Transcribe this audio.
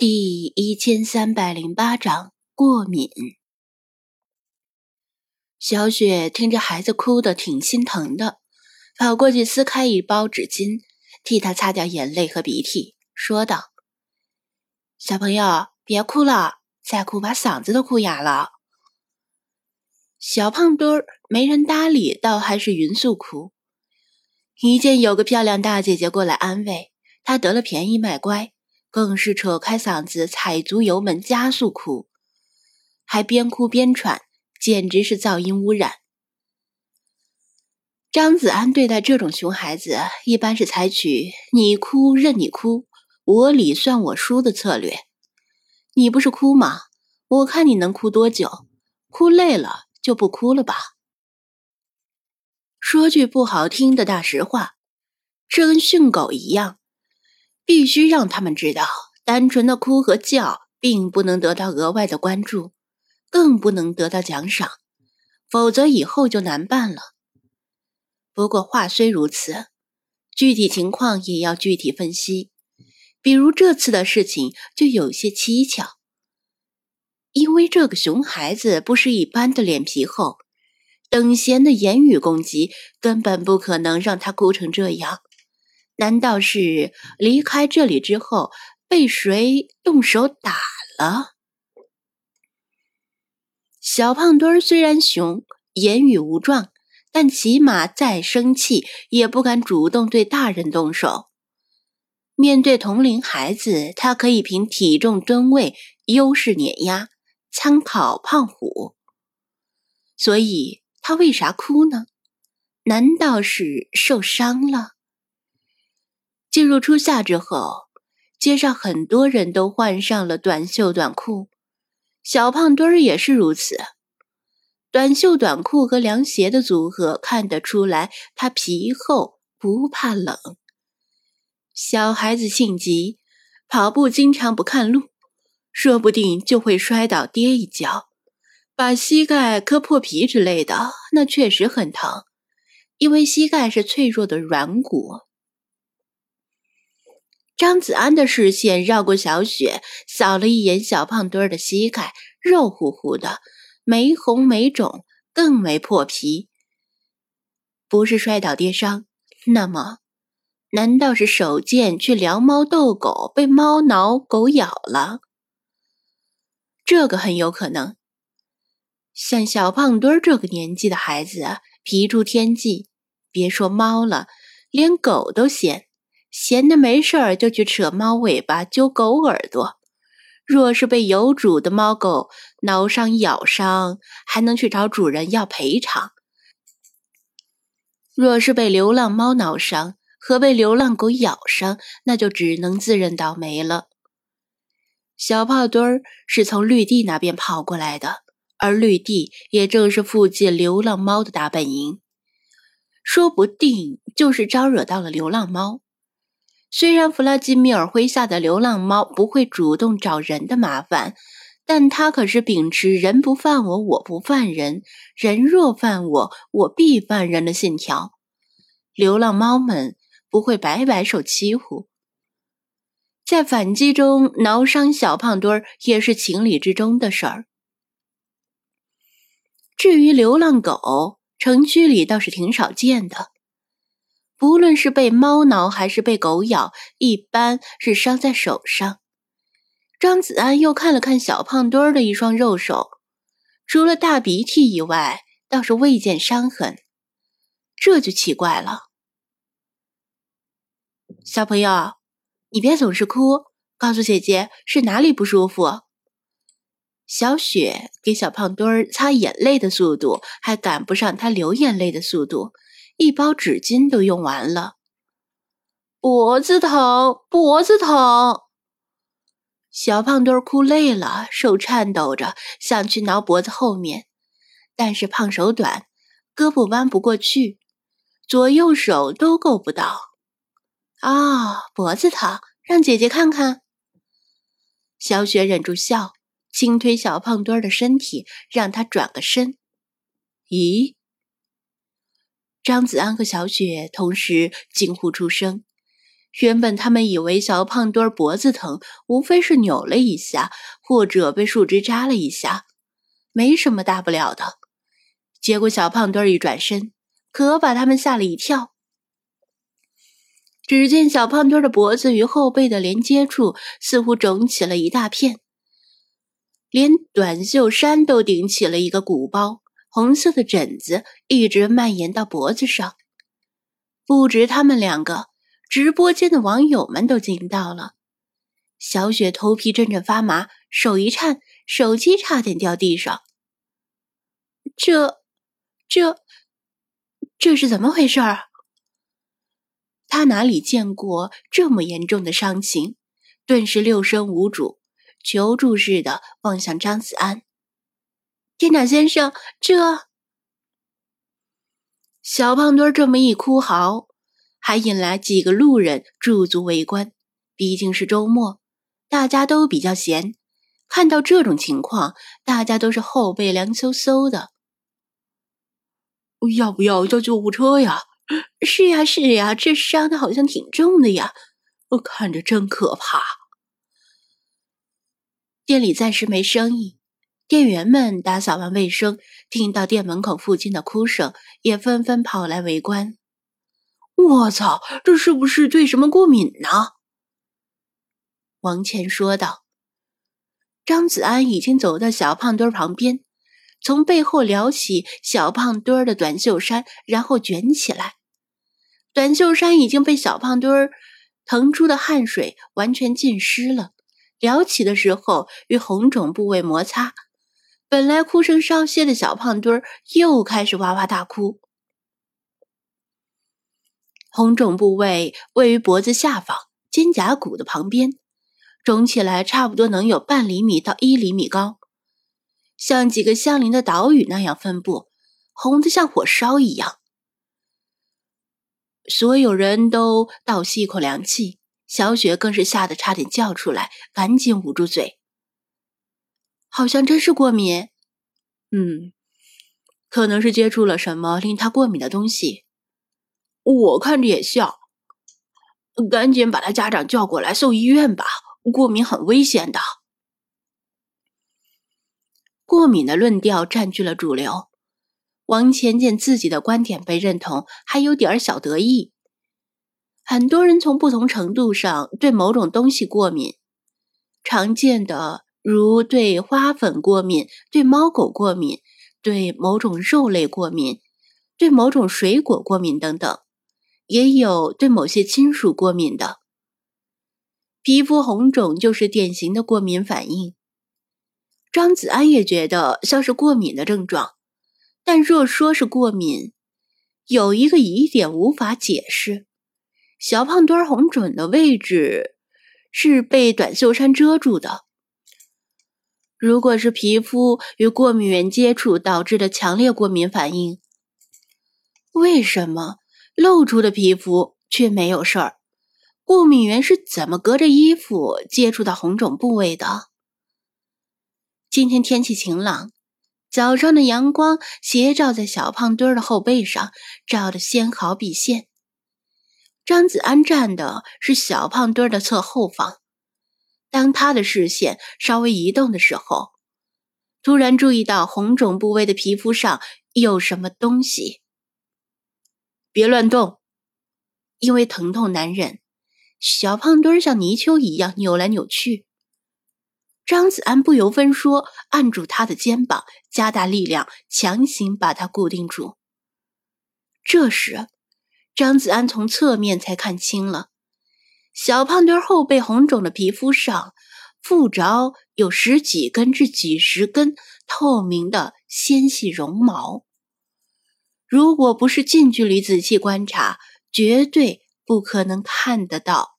第一千三百零八章过敏。小雪听着孩子哭的挺心疼的，跑过去撕开一包纸巾，替他擦掉眼泪和鼻涕，说道：“小朋友，别哭了，再哭把嗓子都哭哑了。”小胖墩儿没人搭理，倒还是匀速哭。一见有个漂亮大姐姐过来安慰，他得了便宜卖乖。更是扯开嗓子，踩足油门，加速哭，还边哭边喘，简直是噪音污染。张子安对待这种熊孩子，一般是采取“你哭任你哭，我理算我输”的策略。你不是哭吗？我看你能哭多久？哭累了就不哭了吧。说句不好听的大实话，这跟训狗一样。必须让他们知道，单纯的哭和叫并不能得到额外的关注，更不能得到奖赏，否则以后就难办了。不过话虽如此，具体情况也要具体分析。比如这次的事情就有些蹊跷，因为这个熊孩子不是一般的脸皮厚，等闲的言语攻击根本不可能让他哭成这样。难道是离开这里之后被谁动手打了？小胖墩儿虽然熊，言语无状，但起码再生气也不敢主动对大人动手。面对同龄孩子，他可以凭体重吨位优势碾压，参考胖虎。所以他为啥哭呢？难道是受伤了？进入初夏之后，街上很多人都换上了短袖短裤，小胖墩儿也是如此。短袖短裤和凉鞋的组合看得出来，他皮厚不怕冷。小孩子性急，跑步经常不看路，说不定就会摔倒跌一跤，把膝盖磕破皮之类的，那确实很疼，因为膝盖是脆弱的软骨。张子安的视线绕过小雪，扫了一眼小胖墩儿的膝盖，肉乎乎的，没红没肿，更没破皮。不是摔倒跌伤，那么，难道是手贱去撩猫逗狗，被猫挠狗咬了？这个很有可能。像小胖墩儿这个年纪的孩子，皮出天际，别说猫了，连狗都嫌。闲的没事儿就去扯猫尾巴、揪狗耳朵。若是被有主的猫狗挠伤、咬伤，还能去找主人要赔偿；若是被流浪猫挠伤和被流浪狗咬伤，那就只能自认倒霉了。小胖墩儿是从绿地那边跑过来的，而绿地也正是附近流浪猫的大本营，说不定就是招惹到了流浪猫。虽然弗拉基米尔麾下的流浪猫不会主动找人的麻烦，但他可是秉持“人不犯我，我不犯人；人若犯我，我必犯人”的信条。流浪猫们不会白白受欺负，在反击中挠伤小胖墩儿也是情理之中的事儿。至于流浪狗，城区里倒是挺少见的。不论是被猫挠还是被狗咬，一般是伤在手上。张子安又看了看小胖墩儿的一双肉手，除了大鼻涕以外，倒是未见伤痕。这就奇怪了。小朋友，你别总是哭，告诉姐姐是哪里不舒服。小雪给小胖墩儿擦眼泪的速度，还赶不上他流眼泪的速度。一包纸巾都用完了，脖子疼，脖子疼。小胖墩儿哭累了，手颤抖着想去挠脖子后面，但是胖手短，胳膊弯不过去，左右手都够不到。啊，脖子疼，让姐姐看看。小雪忍住笑，轻推小胖墩儿的身体，让他转个身。咦？张子安和小雪同时惊呼出声，原本他们以为小胖墩脖子疼，无非是扭了一下，或者被树枝扎了一下，没什么大不了的。结果小胖墩一转身，可把他们吓了一跳。只见小胖墩的脖子与后背的连接处似乎肿起了一大片，连短袖衫都顶起了一个鼓包，红色的疹子一直蔓延到脖子上。不止他们两个。直播间的网友们都惊到了，小雪头皮阵阵发麻，手一颤，手机差点掉地上。这、这、这是怎么回事儿？他哪里见过这么严重的伤情，顿时六神无主，求助似的望向张子安。店长先生，这小胖墩这么一哭嚎。还引来几个路人驻足围观。毕竟是周末，大家都比较闲。看到这种情况，大家都是后背凉飕飕的。要不要叫救护车呀？是呀，是呀，这伤的好像挺重的呀，我看着真可怕。店里暂时没生意，店员们打扫完卫生，听到店门口附近的哭声，也纷纷跑来围观。我操，这是不是对什么过敏呢？王倩说道。张子安已经走到小胖墩儿旁边，从背后撩起小胖墩儿的短袖衫，然后卷起来。短袖衫已经被小胖墩儿腾出的汗水完全浸湿了，撩起的时候与红肿部位摩擦，本来哭声稍歇的小胖墩儿又开始哇哇大哭。红肿部位位于脖子下方肩胛骨的旁边，肿起来差不多能有半厘米到一厘米高，像几个相邻的岛屿那样分布，红的像火烧一样。所有人都倒吸一口凉气，小雪更是吓得差点叫出来，赶紧捂住嘴。好像真是过敏，嗯，可能是接触了什么令他过敏的东西。我看着也像，赶紧把他家长叫过来送医院吧。过敏很危险的。过敏的论调占据了主流。王钱见自己的观点被认同，还有点小得意。很多人从不同程度上对某种东西过敏，常见的如对花粉过敏、对猫狗过敏、对某种肉类过敏、对某种水果过敏等等。也有对某些金属过敏的，皮肤红肿就是典型的过敏反应。张子安也觉得像是过敏的症状，但若说是过敏，有一个疑点无法解释：小胖墩红肿的位置是被短袖衫遮住的。如果是皮肤与过敏源接触导致的强烈过敏反应，为什么？露出的皮肤却没有事儿，过敏源是怎么隔着衣服接触到红肿部位的？今天天气晴朗，早上的阳光斜照在小胖墩儿的后背上，照得纤毫毕现。张子安站的是小胖墩儿的侧后方，当他的视线稍微移动的时候，突然注意到红肿部位的皮肤上有什么东西。别乱动，因为疼痛难忍，小胖墩儿像泥鳅一样扭来扭去。张子安不由分说按住他的肩膀，加大力量，强行把他固定住。这时，张子安从侧面才看清了，小胖墩后背红肿的皮肤上，附着有十几根至几十根透明的纤细绒毛。如果不是近距离仔细观察，绝对不可能看得到。